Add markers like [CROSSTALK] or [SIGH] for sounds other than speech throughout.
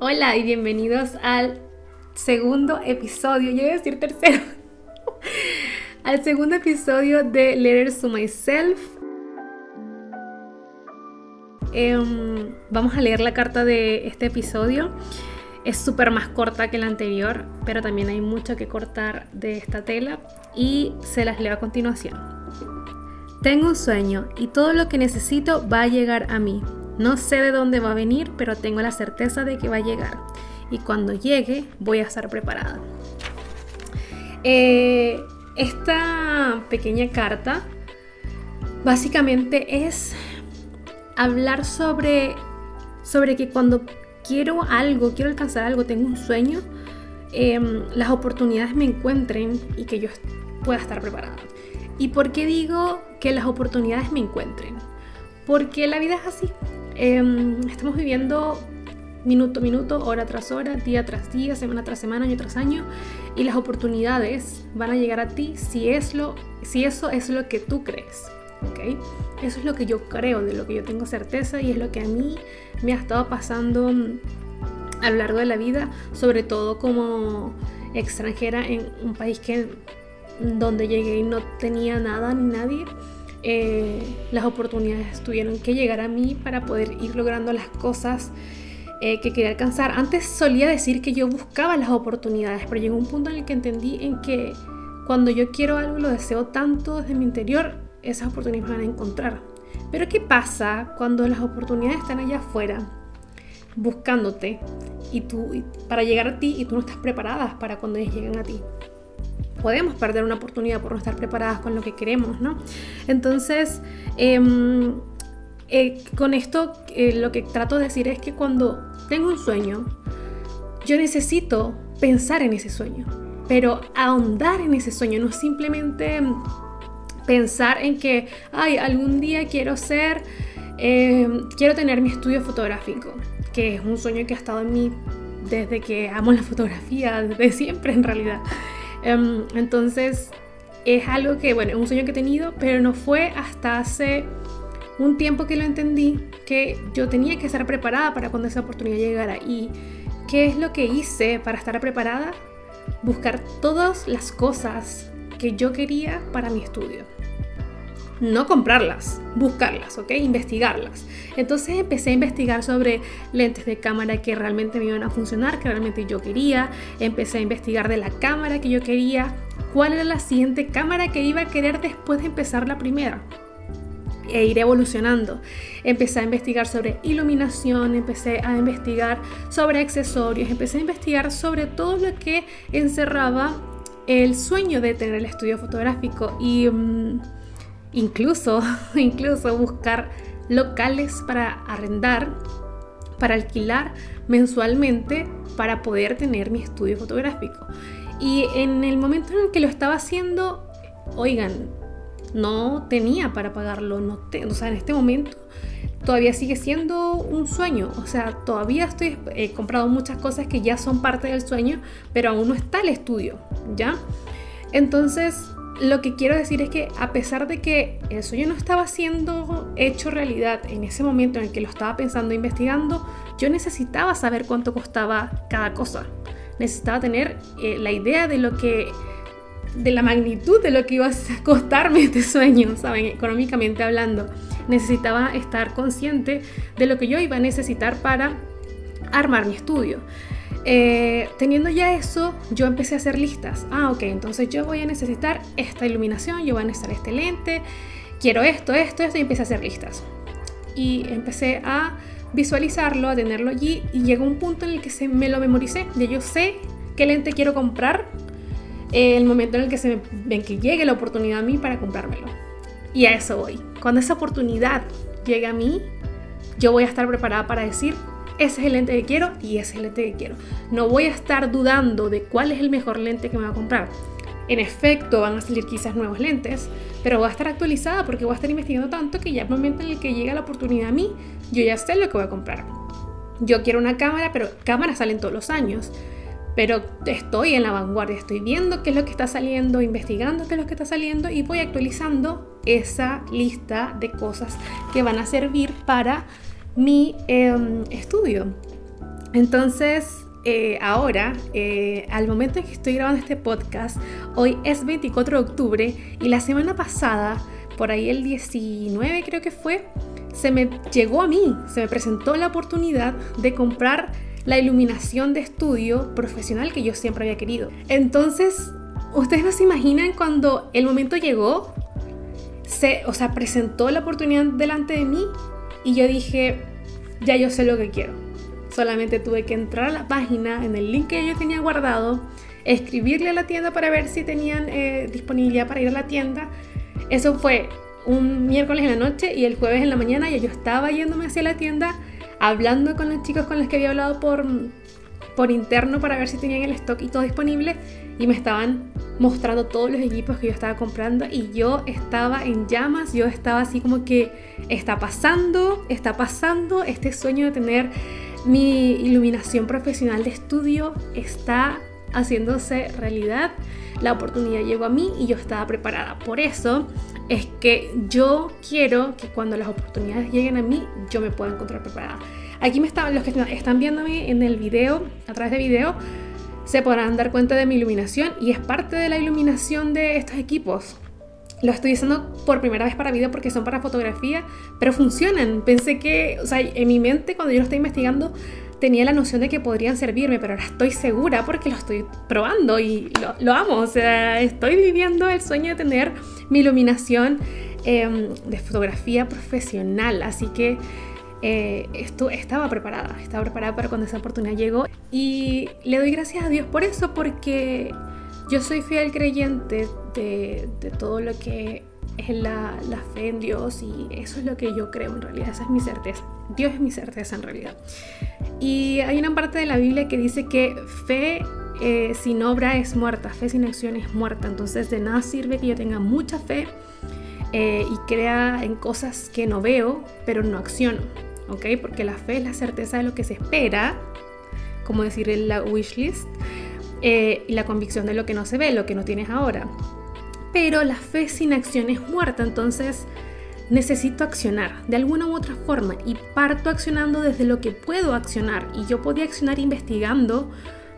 Hola y bienvenidos al segundo episodio, yo a decir tercero, [LAUGHS] al segundo episodio de Letters to Myself. Em, vamos a leer la carta de este episodio. Es súper más corta que la anterior, pero también hay mucho que cortar de esta tela y se las leo a continuación. Tengo un sueño y todo lo que necesito va a llegar a mí. No sé de dónde va a venir, pero tengo la certeza de que va a llegar. Y cuando llegue, voy a estar preparada. Eh, esta pequeña carta básicamente es hablar sobre, sobre que cuando quiero algo, quiero alcanzar algo, tengo un sueño, em, las oportunidades me encuentren y que yo pueda estar preparada. ¿Y por qué digo que las oportunidades me encuentren? Porque la vida es así. Em, estamos viviendo minuto a minuto, hora tras hora, día tras día, semana tras semana, año tras año, y las oportunidades van a llegar a ti si, es lo, si eso es lo que tú crees. ¿okay? Eso es lo que yo creo, de lo que yo tengo certeza y es lo que a mí me ha estado pasando mm, a lo largo de la vida, sobre todo como extranjera en un país que donde llegué y no tenía nada ni nadie. Eh, las oportunidades tuvieron que llegar a mí para poder ir logrando las cosas eh, que quería alcanzar. Antes solía decir que yo buscaba las oportunidades, pero llegó un punto en el que entendí en que cuando yo quiero algo lo deseo tanto desde mi interior, esas oportunidades van a encontrar. Pero ¿qué pasa cuando las oportunidades están allá afuera buscándote y tú para llegar a ti y tú no estás preparada para cuando ellas lleguen a ti? Podemos perder una oportunidad por no estar preparadas con lo que queremos, ¿no? Entonces, em, eh, con esto eh, lo que trato de decir es que cuando tengo un sueño, yo necesito pensar en ese sueño, pero ahondar en ese sueño, no simplemente pensar en que, ay, algún día quiero ser, em, quiero tener mi estudio fotográfico, que es un sueño que ha estado en mí desde que amo la fotografía, desde siempre en realidad. Em, entonces, es algo que, bueno, es un sueño que he tenido, pero no fue hasta hace un tiempo que lo entendí que yo tenía que estar preparada para cuando esa oportunidad llegara. ¿Y qué es lo que hice para estar preparada? Buscar todas las cosas que yo quería para mi estudio no comprarlas, buscarlas, ¿ok? Investigarlas. Entonces empecé a investigar sobre lentes de cámara que realmente me iban a funcionar, que realmente yo quería. Empecé a investigar de la cámara que yo quería, cuál era la siguiente cámara que iba a querer después de empezar la primera. E ir evolucionando. Empecé a investigar sobre iluminación, empecé a investigar sobre accesorios, empecé a investigar sobre todo lo que encerraba el sueño de tener el estudio fotográfico y... Mm, incluso, [LAUGHS] incluso buscar locales para arrendar, para alquilar mensualmente para poder tener mi estudio fotográfico. Y en el momento en el que lo estaba haciendo, oigan, no tenía para pagarlo, no o sea, en este momento todavía sigue siendo un sueño, o sea, todavía estoy he comprado muchas cosas que ya son parte del sueño, pero aún no está el estudio, ¿ya? Entonces, lo que quiero decir es que a pesar de que el sueño no estaba siendo hecho realidad en ese momento en el que lo estaba pensando e investigando, yo necesitaba saber cuánto costaba cada cosa. Necesitaba tener eh, la idea de lo que de la magnitud de lo que iba a [LAUGHS] costarme este sueño, ¿saben? Económicamente hablando. Necesitaba estar consciente de lo que yo iba a necesitar para armar mi estudio. Eh, teniendo ya eso, yo empecé a hacer listas. Ah, ok, entonces yo voy a necesitar esta iluminación, yo voy a necesitar este lente, quiero esto, esto, esto, y empecé a hacer listas. Y empecé a visualizarlo, a tenerlo allí, y llegó un punto en el que se me lo memoricé. Ya yo sé qué lente quiero comprar, el momento en el que, se ven que llegue la oportunidad a mí para comprármelo. Y a eso voy. Cuando esa oportunidad llegue a mí, yo voy a estar preparada para decir, ese es el lente que quiero y ese es el lente que quiero. No voy a estar dudando de cuál es el mejor lente que me voy a comprar. En efecto, van a salir quizás nuevos lentes, pero voy a estar actualizada porque voy a estar investigando tanto que ya el momento en el que llega la oportunidad a mí, yo ya sé lo que voy a comprar. Yo quiero una cámara, pero cámaras salen todos los años. Pero estoy en la vanguardia, estoy viendo qué es lo que está saliendo, investigando qué es lo que está saliendo y voy actualizando esa lista de cosas que van a servir para mi em, estudio. Entonces, eh, ahora, eh, al momento en que estoy grabando este podcast, hoy es 24 de octubre y la semana pasada, por ahí el 19 creo que fue, se me llegó a mí, se me presentó la oportunidad de comprar la iluminación de estudio profesional que yo siempre había querido. Entonces, ustedes no se imaginan cuando el momento llegó, se, o sea, presentó la oportunidad delante de mí y yo dije, ya yo sé lo que quiero. Solamente tuve que entrar a la página en el link que yo tenía guardado, escribirle a la tienda para ver si tenían eh, disponibilidad para ir a la tienda. Eso fue un miércoles en la noche y el jueves en la mañana ya yo estaba yéndome hacia la tienda hablando con los chicos con los que había hablado por, por interno para ver si tenían el stock y todo disponible y me estaban mostrando todos los equipos que yo estaba comprando y yo estaba en llamas, yo estaba así como que está pasando, está pasando, este sueño de tener mi iluminación profesional de estudio está haciéndose realidad. La oportunidad llegó a mí y yo estaba preparada. Por eso es que yo quiero que cuando las oportunidades lleguen a mí, yo me pueda encontrar preparada. Aquí me están, los que están viéndome en el video, a través de video, se podrán dar cuenta de mi iluminación y es parte de la iluminación de estos equipos. Lo estoy usando por primera vez para video porque son para fotografía, pero funcionan. Pensé que, o sea, en mi mente cuando yo lo estoy investigando tenía la noción de que podrían servirme, pero ahora estoy segura porque lo estoy probando y lo, amo. O sea, estoy viviendo el sueño de tener mi iluminación em, de fotografía profesional. Así que eh, esto, estaba preparada, estaba preparada para cuando esa oportunidad llegó. Y le doy gracias a Dios por eso, porque yo soy fiel creyente de, todo lo que es la, la, fe en Dios y eso es lo que yo creo en realidad, esa es mi certeza. Dios es mi certeza en realidad. Y hay una parte de la Biblia que dice que fe eh, sin obra es muerta, fe sin acción es muerta. Entonces de nada sirve que yo tenga mucha fe eh, y crea en cosas que no veo, pero no acciono. ¿Ok? Porque la fe es la certeza de lo que se espera, como decir en la wishlist, eh, y la convicción de lo que no se ve, lo que no tienes ahora. Pero la fe sin acción es muerta, entonces necesito accionar de alguna u otra forma y parto accionando desde lo que puedo accionar y yo podía accionar investigando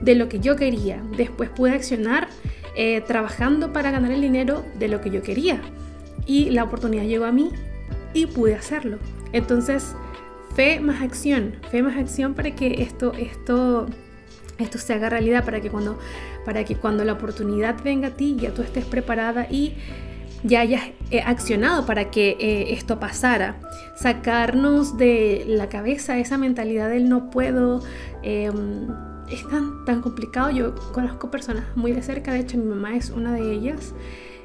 de lo que yo quería. Después pude accionar eh, trabajando para ganar el dinero de lo que yo quería y la oportunidad llegó a mí y pude hacerlo. Entonces, fe más acción, fe más acción para que esto, esto, esto se haga realidad, para que cuando, para que cuando la oportunidad venga a ti ya tú estés preparada y ya hayas eh, accionado para que eh, esto pasara. Sacarnos de la cabeza esa mentalidad del no puedo. Em, es tan, tan complicado. Yo conozco personas muy de cerca, de hecho mi mamá es una de ellas,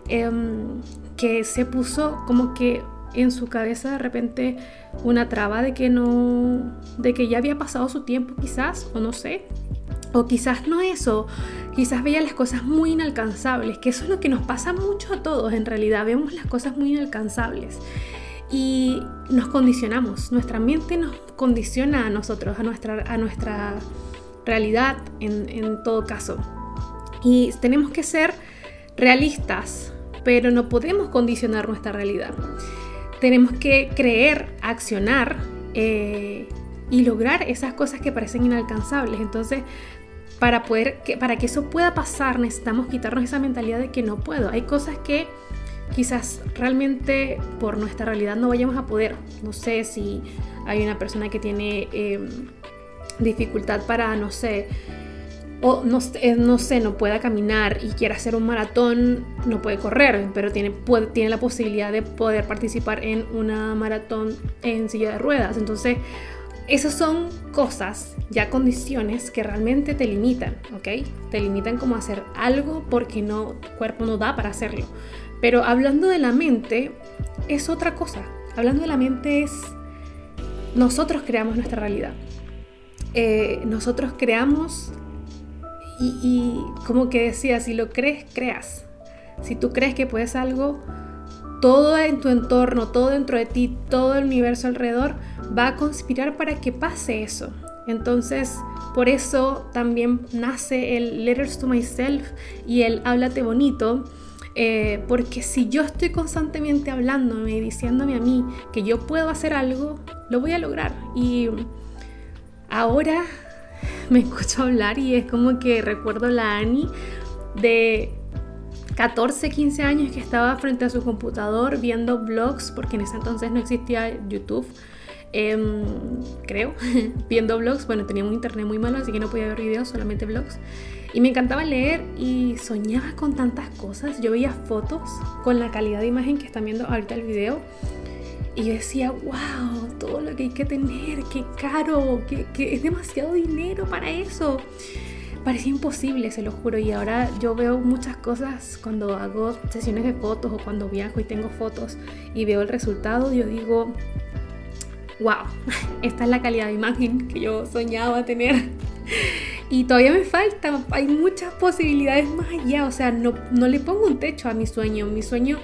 em, que se puso como que en su cabeza de repente una traba de que no, de que ya había pasado su tiempo quizás, o no sé, o quizás no eso, quizás veía las cosas muy inalcanzables, que eso es lo que nos pasa mucho a todos en realidad, vemos las cosas muy inalcanzables y nos condicionamos, nuestra mente nos condiciona a nosotros, a nuestra, a nuestra realidad en, en todo caso. Y tenemos que ser realistas, pero no podemos condicionar nuestra realidad. Tenemos que creer, accionar eh, y lograr esas cosas que parecen inalcanzables. Entonces, para, poder, que, para que eso pueda pasar necesitamos quitarnos esa mentalidad de que no puedo. Hay cosas que quizás realmente por nuestra realidad no vayamos a poder. No sé si hay una persona que tiene em, dificultad para, no sé, o no, eh, no, sé, no pueda caminar y quiera hacer un maratón, no puede correr, pero tiene, tiene la posibilidad de poder participar en una maratón en silla de ruedas. Entonces, esas son cosas, ya condiciones que realmente te limitan, ¿ok? Te limitan como hacer algo porque no, tu cuerpo no da para hacerlo. Pero hablando de la mente, es otra cosa. Hablando de la mente es, nosotros creamos nuestra realidad. Eh, nosotros creamos y, como que decía, si lo crees, creas. Si tú crees que puedes algo, todo en tu entorno, todo dentro de ti, todo el universo alrededor va a conspirar para que pase eso. Entonces, por eso también nace el Letters to Myself y el Háblate bonito, eh, porque si yo estoy constantemente hablándome y diciéndome a mí que yo puedo hacer algo, lo voy a lograr. Y ahora me escucho hablar y es como que recuerdo la Ani de 14, 15 años que estaba frente a su computador viendo blogs, porque en ese entonces no existía YouTube, em, creo, [LAUGHS] viendo blogs. Bueno, tenía un internet muy malo, así que no podía ver videos, solamente blogs. Y me encantaba leer y soñaba con tantas cosas. Yo veía fotos con la calidad de imagen que están viendo ahorita el video. Y yo decía, wow, todo lo que hay que tener, qué caro, que, que es demasiado dinero para eso parecía imposible, se lo juro. Y ahora yo veo muchas cosas cuando hago sesiones de fotos o cuando viajo y tengo fotos y veo el resultado, yo digo, wow, [LAUGHS] esta es la calidad de imagen que yo soñaba tener. Y todavía me falta, hay muchas posibilidades más allá, o sea, no, no le pongo un techo a mi sueño, mi sueño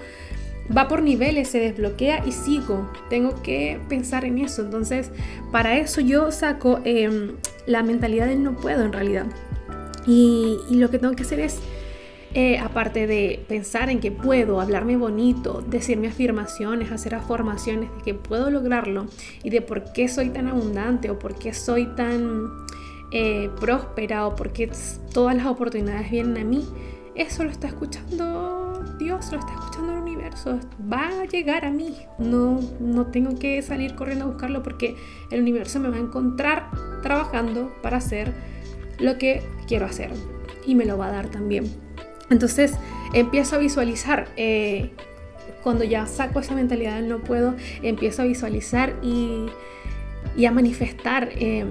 va por niveles, se desbloquea y sigo. Tengo que pensar en eso. Entonces, para eso yo saco em, la mentalidad de no puedo en realidad. Y, lo que tengo que hacer es, eh, aparte de pensar en que puedo hablarme bonito, decirme afirmaciones, hacer afirmaciones de que puedo lograrlo y de por qué soy tan abundante o por qué soy tan eh, próspera o por qué todas las oportunidades vienen a mí, eso lo está escuchando Dios, lo está escuchando universo, va a llegar a mí, no, no tengo que salir corriendo a buscarlo porque el universo me va a encontrar trabajando para hacer lo que quiero hacer y me lo va a dar también. Entonces empiezo a visualizar, eh, cuando ya saco esa mentalidad del no puedo, empiezo a visualizar y, a manifestar eh,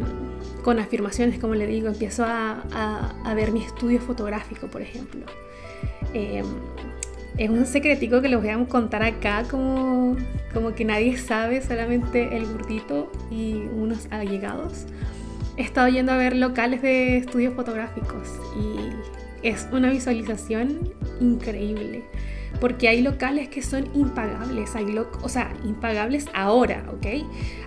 con afirmaciones, como le digo, empiezo a, ver mi estudio fotográfico, por ejemplo. Eh, es un secretico que les voy a contar acá, como, como que nadie sabe, solamente el gordito y unos allegados he estado yendo a ver locales de estudios fotográficos y es una visualización increíble. Porque hay locales que son impagables, hay o sea, impagables ahora, ¿ok?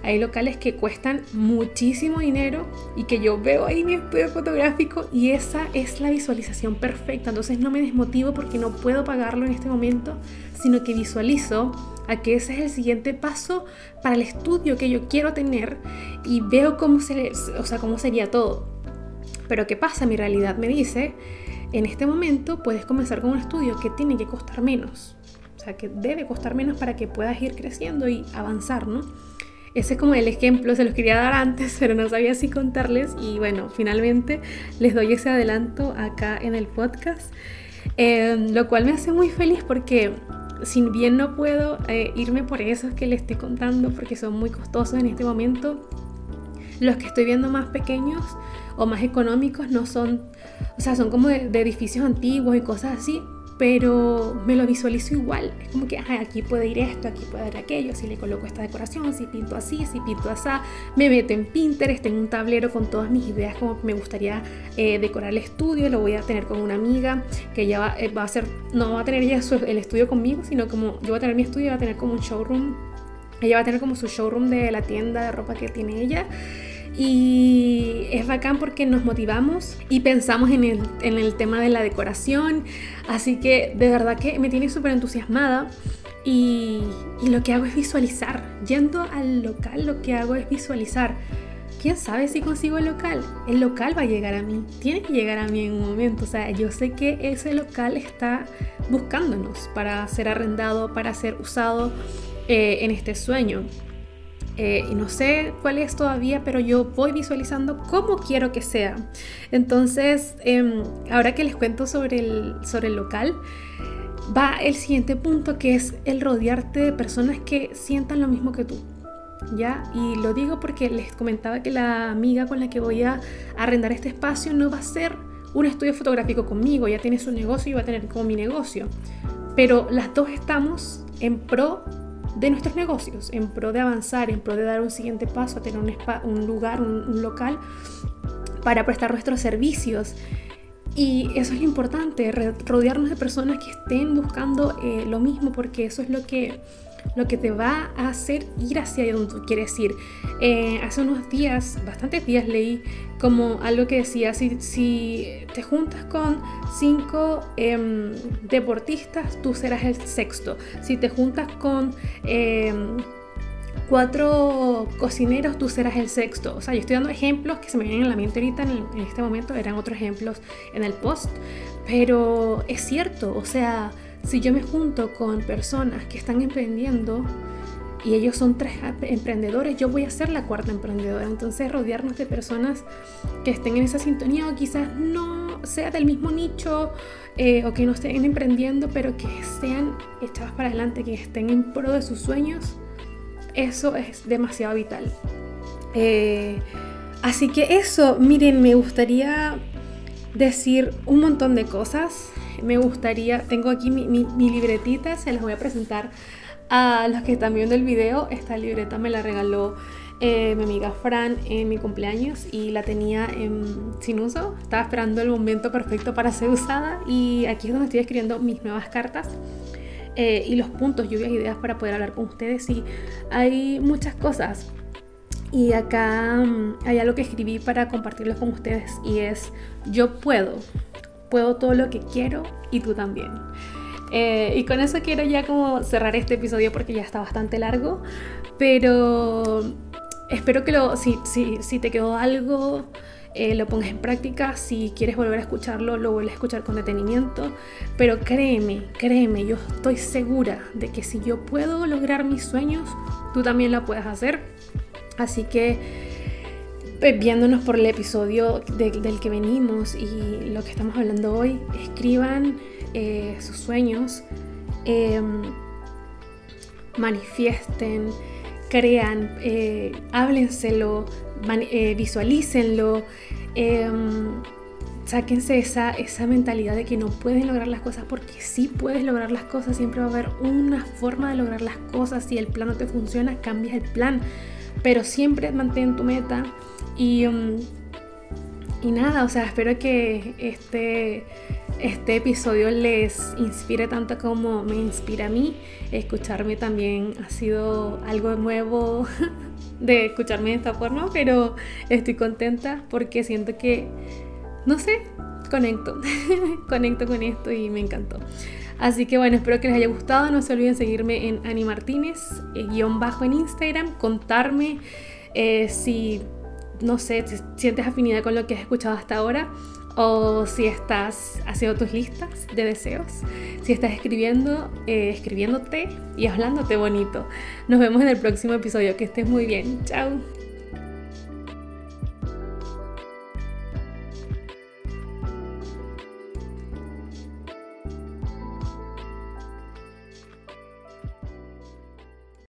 Hay locales que cuestan muchísimo dinero y que yo veo ahí mi estudio fotográfico y esa es la visualización perfecta. Entonces no me desmotivo porque no puedo pagarlo en este momento, sino que visualizo a que ese es el siguiente paso para el estudio que yo quiero tener y veo cómo, se, o sea, cómo sería todo. Pero ¿qué pasa? Mi realidad me dice, en este momento puedes comenzar con un estudio que tiene que costar menos. O sea, que debe costar menos para que puedas ir creciendo y avanzar, ¿no? Ese es como el ejemplo, se los quería dar antes, [LAUGHS] pero no sabía si contarles y bueno, finalmente les doy ese adelanto acá en el podcast, eh, lo cual me hace muy feliz porque si bien no puedo eh, irme por esos que les estoy contando porque son muy costosos en este momento, los que estoy viendo más pequeños o más económicos no son, o sea, son como de edificios antiguos y cosas así, pero me lo visualizo igual. Es como que aquí puede ir esto, aquí puede ir aquello, si le coloco esta decoración, si pinto así, si pinto así, me meto en Pinterest, tengo un tablero con todas mis ideas como me gustaría eh, decorar el estudio, lo voy a tener con una amiga que ya va, eh, va a ser, no va a tener ella el estudio conmigo, sino como yo voy a tener mi estudio, va a tener como un showroom, ella va a tener como su showroom de la tienda de ropa que tiene ella y es bacán porque nos motivamos y pensamos en el, en el tema de la decoración. Así que de verdad que me tiene súper entusiasmada. Y, lo que hago es visualizar. Yendo al local, lo que hago es visualizar. ¿Quién sabe si consigo el local? El local va a llegar a mí. Tiene que llegar a mí en un momento. O sea, yo sé que ese local está buscándonos para ser arrendado, para ser usado eh, en este sueño. Eh, y no sé cuál es todavía, pero yo voy visualizando cómo quiero que sea. Entonces, em, ahora que les cuento sobre el, sobre el local, va el siguiente punto que es el rodearte de personas que sientan lo mismo que tú. ¿Ya? Y lo digo porque les comentaba que la amiga con la que voy a arrendar este espacio no va a ser un estudio fotográfico conmigo, ya tiene su negocio y va a tener como mi negocio. Pero las dos estamos en pro de nuestros negocios, en pro de avanzar, en pro de dar un siguiente paso, a tener un, lugar, un, local para prestar nuestros servicios. Y eso es lo importante, rodearnos de personas que estén buscando eh, lo mismo, porque eso es lo que lo que te va a hacer ir hacia donde tú quieres ir. Eh, hace unos días, bastantes días, leí como algo que decía, si, si te juntas con cinco em, deportistas, tú serás el sexto. Si te juntas con... Em, cuatro cocineros, tú serás el sexto. O sea, yo estoy dando ejemplos que se me vienen en la mente ahorita en este momento, eran otros ejemplos en el post, pero es cierto, o sea, si yo me junto con personas que están emprendiendo, y ellos son tres emprendedores, yo voy a ser la cuarta emprendedora. Entonces rodearnos de personas que estén en esa sintonía o quizás no sea del mismo nicho eh, o que no estén emprendiendo, pero que sean echadas para adelante, que estén en pro de sus sueños, eso es demasiado vital. Eh, así que eso, miren, me gustaría decir un montón de cosas. Me gustaría, tengo aquí mi, libretita, se las voy a presentar a los que están viendo el video, esta libreta me la regaló eh, mi amiga Fran en mi cumpleaños y la tenía sin uso. Estaba esperando el momento perfecto para ser usada y aquí es donde estoy escribiendo mis nuevas cartas. Eh, y los puntos, lluvias, ideas para poder hablar con ustedes. Y hay muchas cosas. Y acá mm, hay algo que escribí para compartirlo con ustedes y es, yo puedo, puedo todo lo que quiero y tú también. Eh, y con eso quiero ya como cerrar este episodio porque ya está bastante largo. Pero espero que lo, si, si, si te quedó algo, eh, lo pongas en práctica. Si quieres volver a escucharlo, lo vuelves a escuchar con detenimiento. Pero créeme, créeme, yo estoy segura de que si yo puedo lograr mis sueños, tú también lo puedes hacer. Así que viéndonos por el episodio del que venimos y lo que estamos hablando hoy, escriban eh, sus sueños, em, manifiesten, crean, eh, háblenselo, eh, visualícenlo, em, sáquense esa, esa mentalidad de que no pueden lograr las cosas porque sí puedes lograr las cosas, siempre va a haber una forma de lograr las cosas, si el plan no te funciona, cambias el plan, pero siempre mantén tu meta y, em, y nada, o sea, espero que este este episodio les inspire tanto como me inspira a mí. Escucharme también ha sido algo nuevo [LAUGHS] de escucharme de esta forma, pero estoy contenta porque siento que, no sé, conecto, [LAUGHS] conecto con esto y me encantó. Así que bueno, espero que les haya gustado. No se olviden seguirme en Ani Martínez, eh, guion bajo en Instagram, contarme eh, si, no sé, si sientes afinidad con lo que has escuchado hasta ahora o si estás haciendo tus listas de deseos, si estás escribiendo, eh, escribiéndote y hablándote bonito. Nos vemos en el próximo episodio, que estés muy bien. Chao.